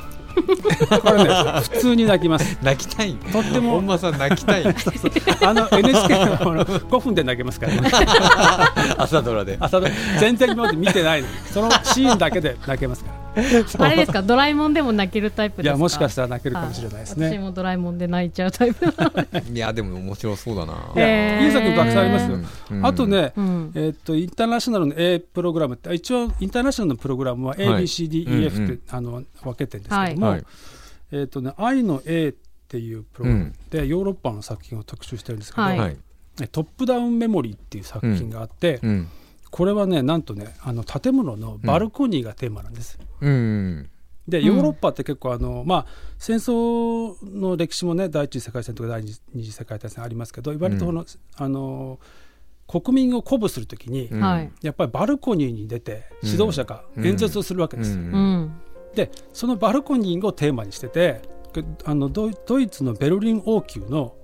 これね普通に泣きます。泣きたい。とっても。本間さん泣きたい。(laughs) あの NHK のこの5分で泣けますから、ね、(laughs) 朝ドラで。朝ドラ。全然今まで見てないそのシーンだけで泣けますから (laughs) あれですか？ドラえもんでも泣けるタイプいですか？やもしかしたら泣けるかもしれないですね。私もドラえもんで泣いちゃうタイプ (laughs) いやでも面白そうだな。へー。いい作品たくさんありますよ、うん。あとね、うん。えっとインターナショナルの A プログラムって一応インターナショナルのプログラムははい ABCDEF って、うんうんあの分けてるんですけども、はい。えっとね愛の A っていうプログラムで、ヨーロッパの作品を特集してるんですけど、トップダウンメモリーっていう作品があって、うん。これはねなんとねあの建物のバルコニーがテーマなんです。うんうん。でヨーロッパって結構あの、まあ、戦争の歴史もね第一次世界戦とか第二次世界大戦ありますけど割とこの、あの国民を鼓舞するときに、うん。はい。やっぱりバルコニーに出て指導者が演説をするわけです。うん。うん。でそのバルコニーをテーマにしててあのドイドイツのベルリン王宮の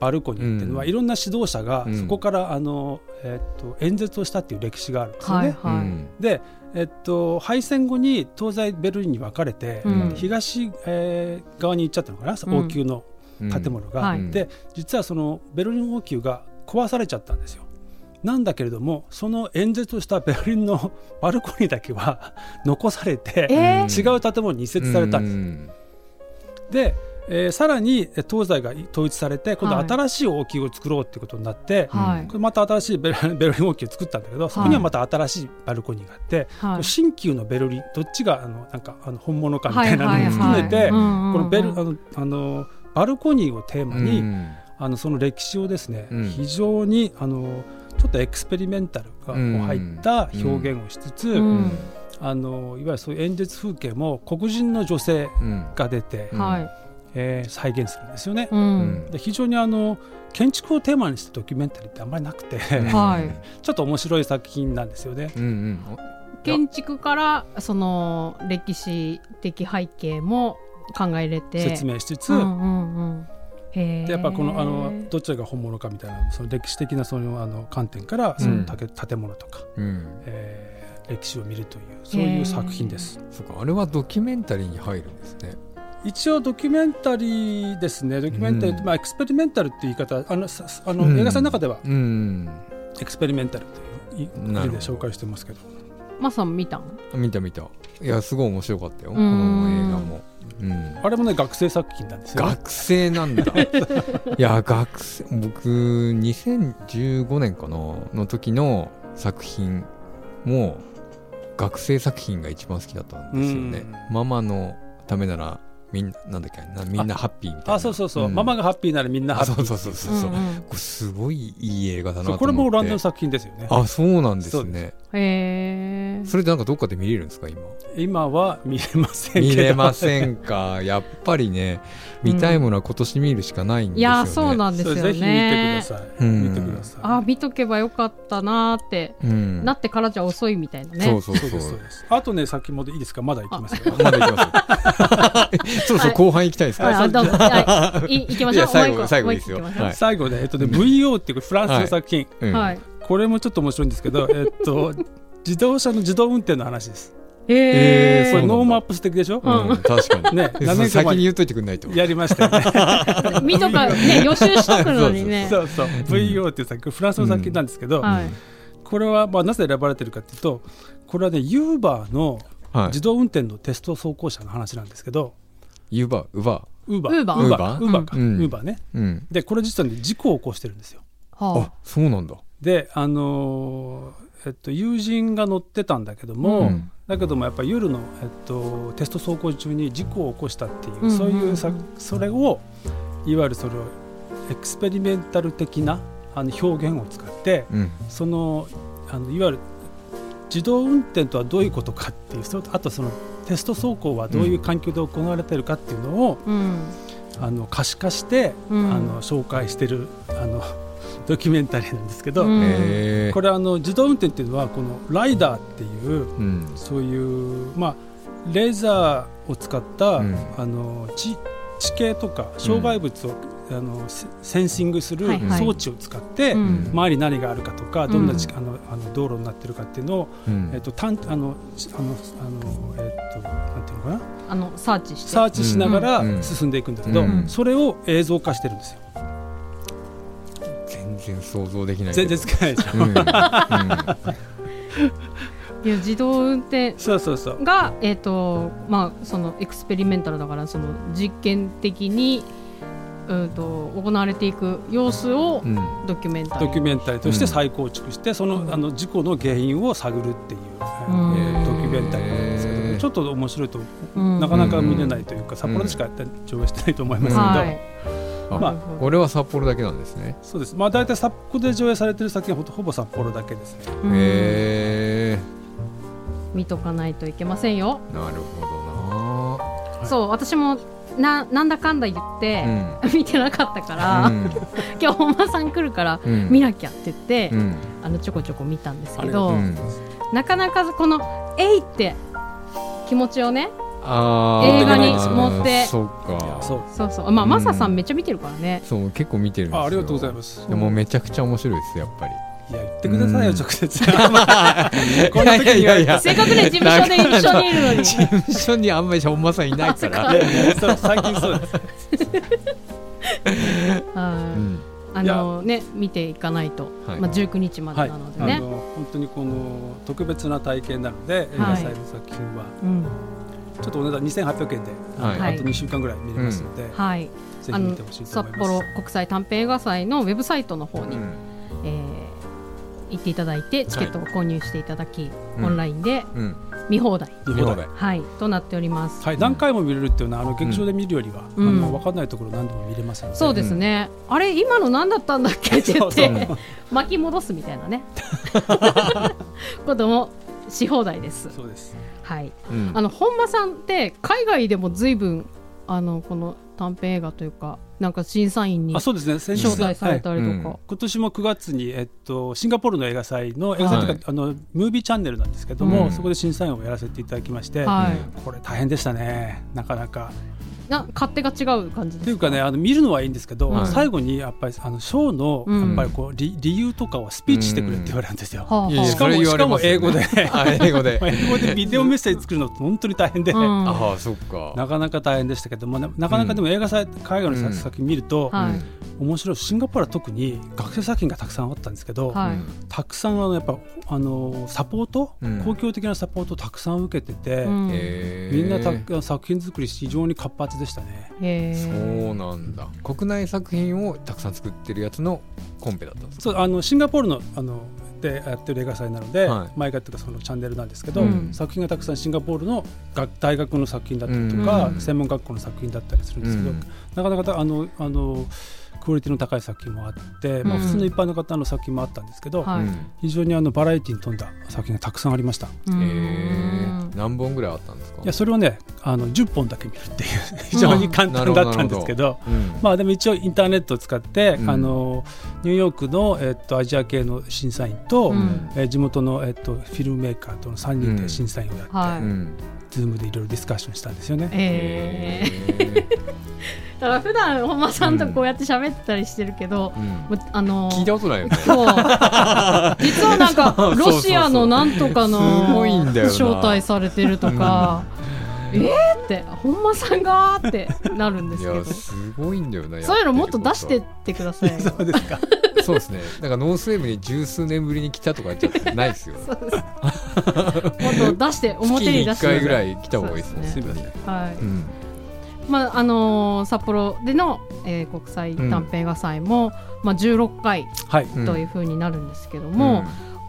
バルコニーっていうのは、うん。いろんな指導者がうん。そこからあの、えっと演説をしたっていう歴史があるんですよね。はいはい。うん。で、えっと、敗戦後に東西ベルリンに分かれて、うん。東、えー側に行っちゃったのかな、うん。王宮の建物が。はい。で実はそのベルリン王宮が壊されちゃったんですよ。なんだけれどもその演説をした (laughs) ベルリンの (laughs) バルコニーだけは残されて、えうん違う建物に移設されたんです。うん。で、えーさらにえー東西が統一されて今度はい新しい王宮を作ろうっていうことになって、はい。これまた新しいベル (laughs) ベルリン王宮を作ったんだけどそこにはまた新しいバルコニーがあって、はい。新旧のベルリンどっちがあのなんかあの本物かみたいなのもはいはい含めて、このベルあのあのバルコニーをテーマに、うんあのその歴史をですね、うん。非常にあのちょっとエクスペリメンタルがこう入った表現をしつつ、うん。あのいわゆるそういう演説風景も黒人の女性うんが出て、うんはいえー再現するんですよね。ううん。んで非常にあの建築をテーマにしたドキュメンタリーってあんまりなくて、はい。(laughs) ちょっと面白い作品なんですよね。うんうん。建築からその歴史的背景も考え入れて。説明しつつ、うんうんうん。でやっぱこのあのどちらが本物かみたいなその歴史的なそのあの観点からその建建物とか、うん。えー歴史を見るというそういう作品です。そうかあれはドキュメンタリーに入るんですね一応ドキュメンタリーですね。ドキュメンタリー、うん。まあ、エクスペリメンタルっていう言い方あのさあの、うん。映画さんの中ではうん。エクスペリメンタルという意なるほど味で紹介してますけど。マさん見たん見た見た。いやすごい面白かったよ。こうん。の映画も、うん、あれもね学生作品なんですよ、ね、学生なんだ。(laughs) いや学生僕2015年かな？の時の作品も学生作品が一番好きだったんですよね。うん。ママのためならみんななんだっけなみんなハッピーみたいな。あそうそうそう、ん。ママがハッピーならみんなハッピー。あそうそうそうそうそう、うんうん。これすごいいい映画だなと思って。これもオランダの作品ですよね。あそうなんですね。へえそれでなんかどっかで見れるんですか今？今は見れませんけど。見れませんか？(laughs) やっぱりね見たいものは今年見るしかないんですよね、いやそうなんですよね。ぜひ見てください、うん。見てください。あ見とけばよかったなーって、うん。なってからじゃ遅いみたいなね。そうそうそう。そうですそうです。あとね先もでいいですか？まだ行きますよ。(laughs) まだ行きます (laughs) そろそろ後半行きたいですか、あどうぞ。はい。い。行きましょう。いや最後最後いいですよ。最後ね、えっとね、VO っていうフランスの作品、うん。はい。これもちょっと面白いんですけど、えっと、自動車の自動運転の話です。へええーこれノーマップス的でしょ、うん、確かに。ね、そ何年か前に先に言っといてくんないと。やりましたよね。(laughs) 見とかね予習しとくのにね。そうそう、VO っていう作品、フランスの作品なんですけど、はい。これはまあなぜ選ばれてるかというと、これはね、ユーバーのはい。自動運転のテスト走行車の話なんですけど、ユーバーウバウーバー、ウーバー、ウーバーか、ウうん。ーバーね。ーうん。で、これ実はね、事故を起こしてるんですよ。はあそうなんだ。で、あのーえっと、友人が乗ってたんだけども、うん。だけどもやっぱり夜の、えっと、テスト走行中に事故を起こしたっていう、うん。そういうさそれをいわゆるそれをエクスペリメンタル的なあの表現を使ってうん。そのあのいわゆる自動運転とはどういうことかっていうそれとあとそのテスト走行はどういう環境で行われているかっていうのを、うん。あの可視化して、うん。あの紹介してるあのドキュメンタリーなんですけど、うん。これあの自動運転っていうのはこのライダーっていううん。そういう、まあ、レーザーを使った、うん。あの地地形とか障害物を、あのセセンシングするはいはい。装置を使って、うん。周りに何があるかとかどんなち、うんあのあの道路になってるかっていうのを、うん。えっとたんあのしあのあのえっとなんていうのかな？あのサーチして。サーチしながらうん。進んでいくんだけど、うん。それを映像化してるんですよ。全然想像できない全然け使えないでしょ。どうん。うん。いや自動運転そうそうそう。が、えーとまあ、そのエクスペリメンタルだからその実験的に、うん、と行われていく様子をうん。ドキュメンタリードキュメンタリーとしてうん。再構築して、そのあの事故の原因を探るっていう、えうんードキュメンタリーなんですけど、ちょっと面白いと、うん。なかなか見れないというか、札幌でしかやって上映してないと思いますけど、はい。あまあ。これは札幌だけなんですね。そうです、まあ、大体札幌で上映されてる作品はほとほぼ札幌だけですね。うん。へ見とかないといけませんよ。えなるほどな。そう私もななんだかんだ言って、見てなかったから、うん。(laughs) 今日本間さん来るからうん。見なきゃって言って、うん。あのちょこちょこ見たんですけど、うんなかなかこの「えい!」って気持ちをね映画に持って。そっいやか。そうそう。そうまあ、うんマサさんめっちゃ見てるからね。そう結構見てるんですよ。あありがとうございます。でもめちゃくちゃ面白いですやっぱり。いや言ってくださいよ、うん。直接。(laughs) こんな時に言われてせっかくね事務所で一緒にいるのに。事務所にあんまり本間さんいないから。最近そうです。あのね見ていかないと、はい。まあ、19日まではい、なのでね、あの本当にこの特別な体験なので、映画祭の作品は。うんちょっとお値段2800円で、はい。あと2週間ぐらい見れますので、はい。あのぜひ見てほしいと札思います。幌国際短編映画祭のウェブサイトの方に、うん。えー行っていただいてチケットを購入していただき、うん。オンラインでうん。見放題、見放題。はい、となっております。はい、何回も見れるっていうのはあの劇場で見るよりは、うん。あの分かんないところ何度も見れますので、そうですね、あれ今の何だったんだっけって言っそうそう。て巻き戻すみたいなね。(laughs) こともし放題です。そうです。はい、うん。あの本間さんって海外でも随分あのこの短編映画というかなんか審査員にあ、そうですね。先日招待されたりとか、はい。今年も9月に、えっと、シンガポールの映画祭の映画祭というか、はい。あのムービーチャンネルなんですけども、うん。そこで審査員をやらせていただきまして、はい。これ大変でしたね。なかなか。な勝手が違う感じですか？というかねあの見るのはいいんですけど、はい。最後にやっぱりあのショーの、うん。やっぱりこう理理由とかをスピーチしてくれって言われるんですよ。はあはあいやいやしかもね。しかも英語で。(laughs) あ英語で。(laughs) 英語でビデオメッセージ作るのって本当に大変で、うん。ああそっか。なかなか大変でしたけどもななかなかでも映画祭、海外の作品見ると、はい。面白い。シンガポールは特に学生作品がたくさんあったんですけど、はい。たくさんあのやっぱあのサポート、うん。公共的なサポートをたくさん受けてて、みんなた作品作り非常に活発でしたね。そうなんだ。国内作品をたくさん作ってるやつのコンペだったんですか？そうあのシンガポールのあのでやってる映画祭なので、はい。毎回というかそのチャンネルなんですけど、うん。作品がたくさんシンガポールの学大学の作品だったりとか、うん。専門学校の作品だったりするんですけど、うん。なかなかあのあのクオリティの高い作品もあって、まあ、うん普通の一般の方の作品もあったんですけど、はい。うん非常にあのバラエティに富んだ作品がたくさんありました。何本ぐらいあったんですか？いやそれをねあの10本だけ見るっていう非常に簡単だったんですけど、うん。まあでも一応インターネットを使って、うん。あのニューヨークの、えっと、アジア系の審査員と、うん。えー地元の、えっと、フィルムメーカーとの3人で審査員をやって、はいうんズームでいろいろディスカッションしたんですよね。えー。へ (laughs) だから普段本間さんとこうやって喋ってたりしてるけど、ーうん。あの聞いたことないよね。そう。実はなんか (laughs) ロシアのなんとかのすごいんだよな。招待されてるとか、(laughs) えーって本間さんがーってなるんですいけど。やすごいんだよなそういうのもっと出してっやてくださいよ。(laughs) そうですか。そうですね。だからノースウェーブに十数年ぶりに来たとかじゃないですよ。(laughs) そうです。もっと出して表月に1に出して回ぐらい来た方がいいですね。すみません。はい。うん。まああのー札幌での、えー国際短編映画祭も、まあ、16回はい。うん。というふうになるんですけども、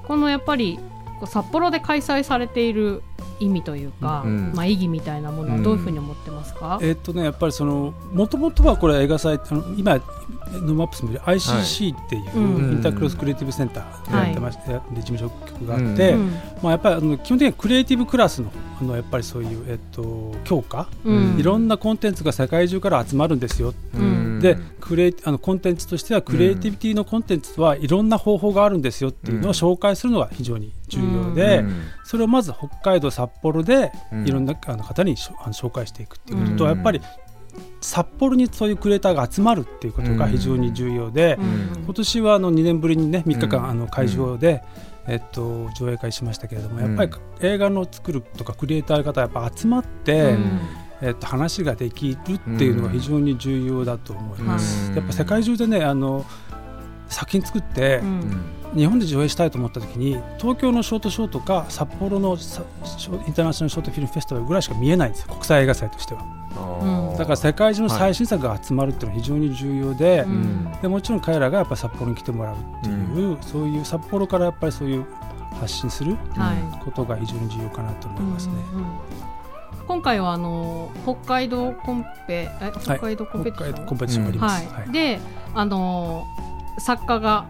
このやっぱりこう札幌で開催されている意味というか、うん。まあ、意義みたいなものはどういうふうに思ってますか、えっとねやっぱりそのもともとはこれ映画祭あの今ノーマップス見る ICC っていう、うん。インタークロスクリエイティブセンターでやってまして、で事務所局があって、うん。まあ、やっぱりあの基本的にはクリエイティブクラスのあのやっぱりそういう、えっと、強化、うん。いろんなコンテンツが世界中から集まるんですよ、うんでクリエイあのコンテンツとしてはクリエイティビティのコンテンツはいろんな方法があるんですよっていうのを紹介するのが非常に重要で、うん。それをまず北海道札幌でうん。いろんなあの方に紹介していくっていうこと。と、うん。やっぱり札幌にそういうクリエイターが集まるっていうことが非常に重要で、うん。今年はあの2年ぶりにね3日間、うん。あの会場で、えっと、上映会しましたけれども、やっぱり映画の作るとかクリエイターの方やっぱ集まって、うんえっと、話ができるっていうのが非常に重要だと思います。うん。やっぱ世界中でねあの作品作って、うん。日本で上映したいと思った時に東京のショートショーとか札幌のさショインターナショナルショートフィルムフェスティバルぐらいしか見えないんですよ国際映画祭としては。うんだから世界中の最新作が集まるっていうのは非常に重要で,、うん。でもちろん彼らがやっぱ札幌に来てもらうっていう、そういう札幌からやっぱりそういう発信するはい。ことが非常に重要かなと思いますね。うんうんうん今回はあの北海道コンペえ北海道コンペティション、コンペティションあります。はい。はい。であの作家が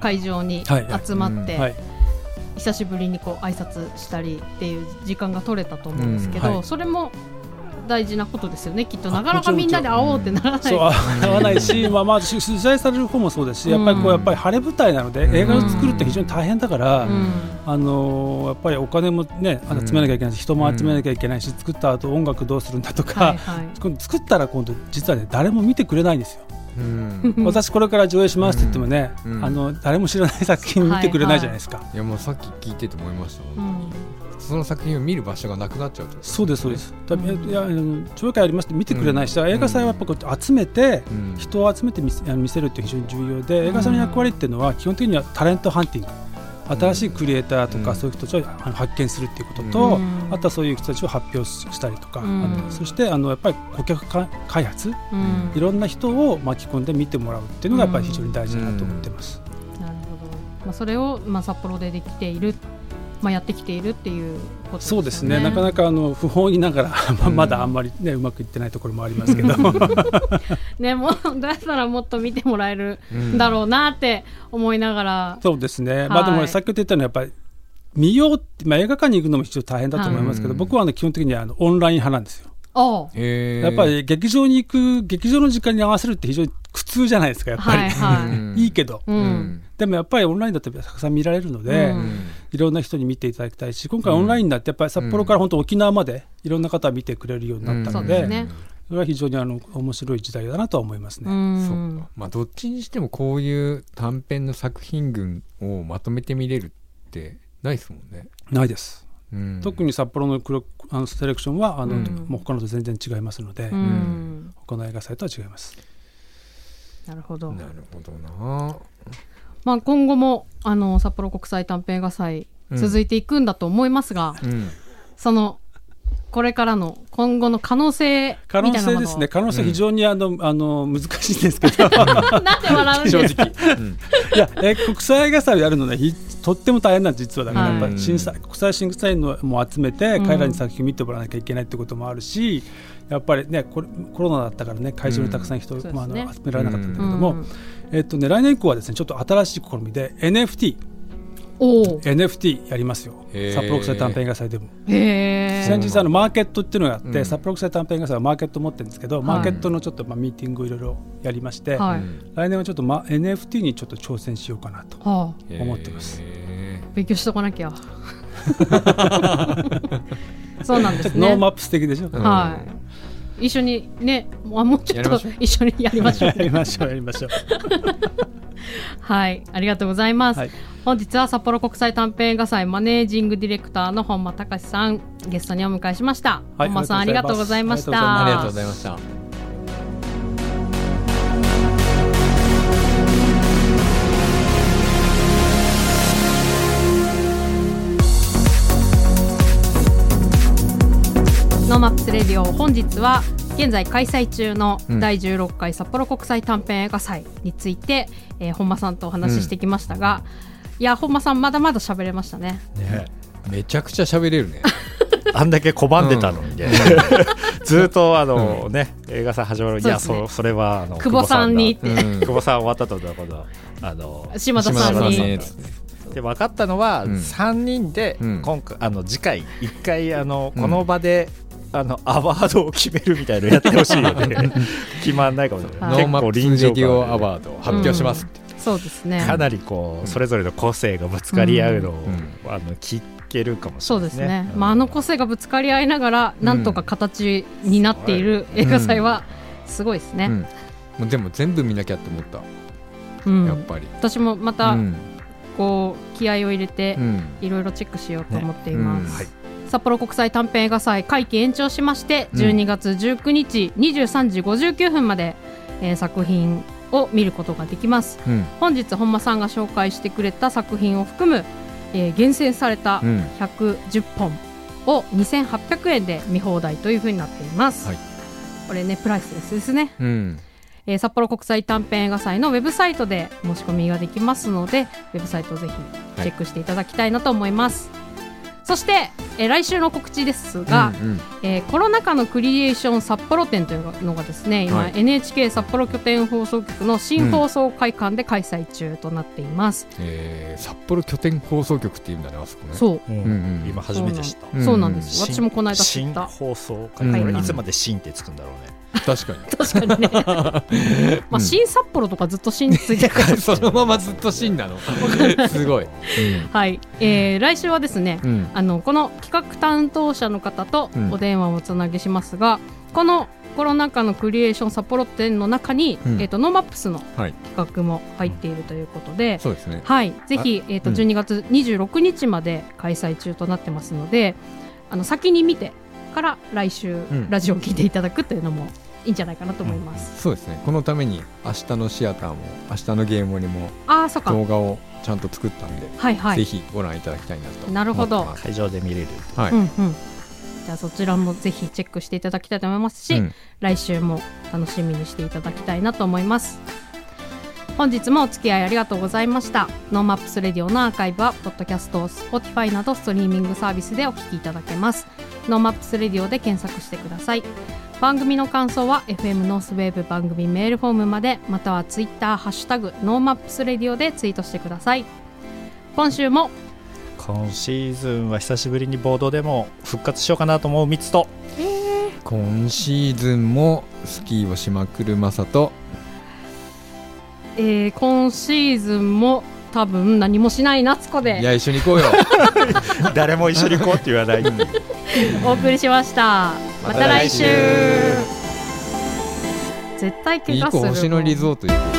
会場に集まって、はい。久しぶりにこう挨拶したりっていう時間が取れたと思うんですけど、それも大事なことですよねきっと。あなかなかみんなで会おうってならない。そう合わないし、(laughs) まあ、まあ取材される方もそうですし、やっぱりこううんやっぱり晴れ舞台なので、うん。映画を作るって非常に大変だから、うん。あのーやっぱりお金もねあの集めなきゃいけないし、人も集めなきゃいけないし、作った後音楽どうするんだとか、はいはい。今度作ったら今度実はね誰も見てくれないんですよ。うん。うん私これから上映しますって言ってもね、うん。あの誰も知らない作品見てくれないじゃないですか。いやもうさっき聞いてて思いましたうんその作品を見る場所がなくなっちゃうと？そうですそうです。だうん。いや上映会ありますって見てくれないし、映画祭はやっぱこう集めて。うん。人を集めて見せるって非常に重要で映画祭の役割っていうのは基本的にはタレントハンティング。新しいクリエイターとかうん。そういう人たちを発見するっていうことと、うん。あとはそういう人たちを発表したりとか、そしてあのやっぱり顧客か開発うん。いろんな人を巻き込んで見てもらうっていうのがやっぱり非常に大事だなと思ってます。なるほど、まあ、それを、まあ、札幌でできている、まあ、やってきているっていうことですよね。そうですね。なかなかあの不本意ながら (laughs) まあうん。まだあんまり、ね、うまくいってないところもありますけど。ねもうどうやったらもっと見てもらえるうんんだろうなって思いながら、そうですね、まあ、ではいもさっき言ったのはやっぱり見ようって、まあ、映画館に行くのも非常に大変だと思いますけど、はい僕はあの基本的にはあのオンライン派なんですよ。やっぱり劇場に行く劇場の時間に合わせるって非常に苦痛じゃないですかやっぱり、はいはい。う (laughs) んいいけど、ううん。んんでもやっぱりオンラインだとたくさん見られるので、ううん。んいろんな人に見ていただきたいし今回オンラインになってやっぱり札幌から本当沖縄までいろんな方が見てくれるようになったので,、そうですね。それは非常にあの面白い時代だなとは思いますうね。ん。そう。かまあどっちにしてもこういう短編の作品群をまとめて見れるってないですもんね、ないです、うん、特に札幌のクロあのセレクションはあの、うん。もう他のと全然違いますので、うん。他の映画祭とは違います。なるほど、なるほどなまあ、今後もあの札幌国際短編映画祭うん。続いていくんだと思いますが、うん。そのこれからの今後の可能性可能みたいなものを。性ですね可能性非常にあの、あの難しいんですけど。(laughs) なんで笑うんですか？うん。いや、え国際映画祭をやるのね、ひとっても大変なんです、実は。だから、はいやっぱり審査国際審査員のも集めて、うん。彼らに作品を見てもらわなきゃいけないってこともあるし、やっぱりね、これコロナだったからね、会場にたくさん人、うんまあ集められなかったんだけうども、ん。えっとね、来年以降はですね、ちょっと新しい試みで NFT、NFT やりますよ。札幌国際短編映画祭でも。先日あのマーケットっていうのがあって、うん。札幌国際短編映画祭はマーケット持ってるんですけど、い。マーケットのちょっとまあミーティングをいろいろやりまして、はい、来年はちょっと、ま、NFT にちょっと挑戦しようかなと。はあ。思ってます。へ勉強しとかなきゃ (laughs) そうなんですね。とノーマップス的でしょ、うんはい。一緒にねあもうちょっと一緒にやりましょう。やりましょうやりましょう。(laughs) はいありがとうございます、はい。本日は札幌国際短編映画祭マネージングディレクターの本間隆さんゲストにお迎えしました、はい本間さんありがとうございました。あありがとうございましたノーマップスレディオ本日は現在開催中のうん。第16回札幌国際短編映画祭について、えー本間さんとお話ししてきましたが、いや本間さんまだまだ喋れましたね。ね。めちゃくちゃ喋れるね。(laughs) あんだけ拒んでたのにね、(laughs) ずっとあの、ね映画祭始まるいやそそそれはあの久保さんにうん。久保さん終わったとだからあの島田さんに。で分かったのは、うん。3人でうん。今回あの次回1回あのうん。この場で、あのアワードを決めるみたいなのやってほしいよね。(laughs) 決まんないかもしれない、はい。 NoMaps Radio アワードを発表しますって。そうですね。かなりこう、うんそれぞれの個性がぶつかり合うのを、うん。あの聞けるかもしそうれないですね。ですね、うんまあ、あの個性がぶつかり合いながらなんとか形になっている映画祭はすごいですね、うん。もうでも全部見なきゃって思った、うん。やっぱり。私もまたうん。こう気合を入れてうん。いろいろチェックしようと思っています、ねうん。はい札幌国際短編映画祭会期延長しましてうん。12月19日23時59分まで、えー作品を見ることができます。うん。本日本間さんが紹介してくれた作品を含む、えー厳選されたうん。110本を2800円で見放題というふうになっています、はい。これねプライスレスですね、うん。えー札幌国際短編映画祭のウェブサイトで申し込みができますのでウェブサイトをぜひチェックしていただきたいなと思います、そして、えー来週の告知ですが、うんうん。えーコロナ禍のクリエーション札幌展というのがですね今、はい。NHK 札幌拠点放送局の新放送会館で開催中となっています、えー札幌拠点放送局っていうんだねあそこね。そう。うんうん。うん今初めて知った。うんそうなんです、新私もこの間知新った。放送会、うんこれいつまで新ってつくんだろうね。確かに。確かにね。(laughs) まあ、新札幌とかずっと新についてるから (laughs) そのままずっと新なの。すごい、はい、えー来週はですねうん。うんあのこの企画担当者の方とうん。お電話をおつなぎしますが、このコロナ禍のクリエーション札幌展の中に、うん。えー、と NoMaps のはい。企画も入っているということで、そうですね。はい、ぜひ、えー、とうん。12月26日まで開催中となってますのであの先に見てから来週、ん。ラジオを聞いていただくというのもいいんじゃないかなと思います。そうですね。このために明日のシアターも明日のゲームにもああそっか。動画をちゃんと作ったんで、はいはい。ぜひご覧いただきたいなとなるほど。会場で見れる。はい、うんうん。じゃあそちらもぜひチェックしていただきたいと思いますし、うん。来週も楽しみにしていただきたいなと思います。本日もお付き合いありがとうございました。 NoMaps Radio のアーカイブはポッドキャスト Spotify などストリーミングサービスでお聞きいただけますNoMaps Radio で検索してください。番組の感想は FM ノースウェーブ番組メールフォームまでまたはツイッターハッシュタグ NoMaps Radio でツイートしてください。今週も。今シーズンは久しぶりにボードでも復活しようかなと思うミツと。今シーズンもスキーをしまくるマサと。えー今シーズンも多分何もしない夏子いでや一緒に行こうよ。(laughs) 誰も一緒に行こうって言わない。お送りしました。また来週。また来週。絶対怪いい我する。子星野リゾート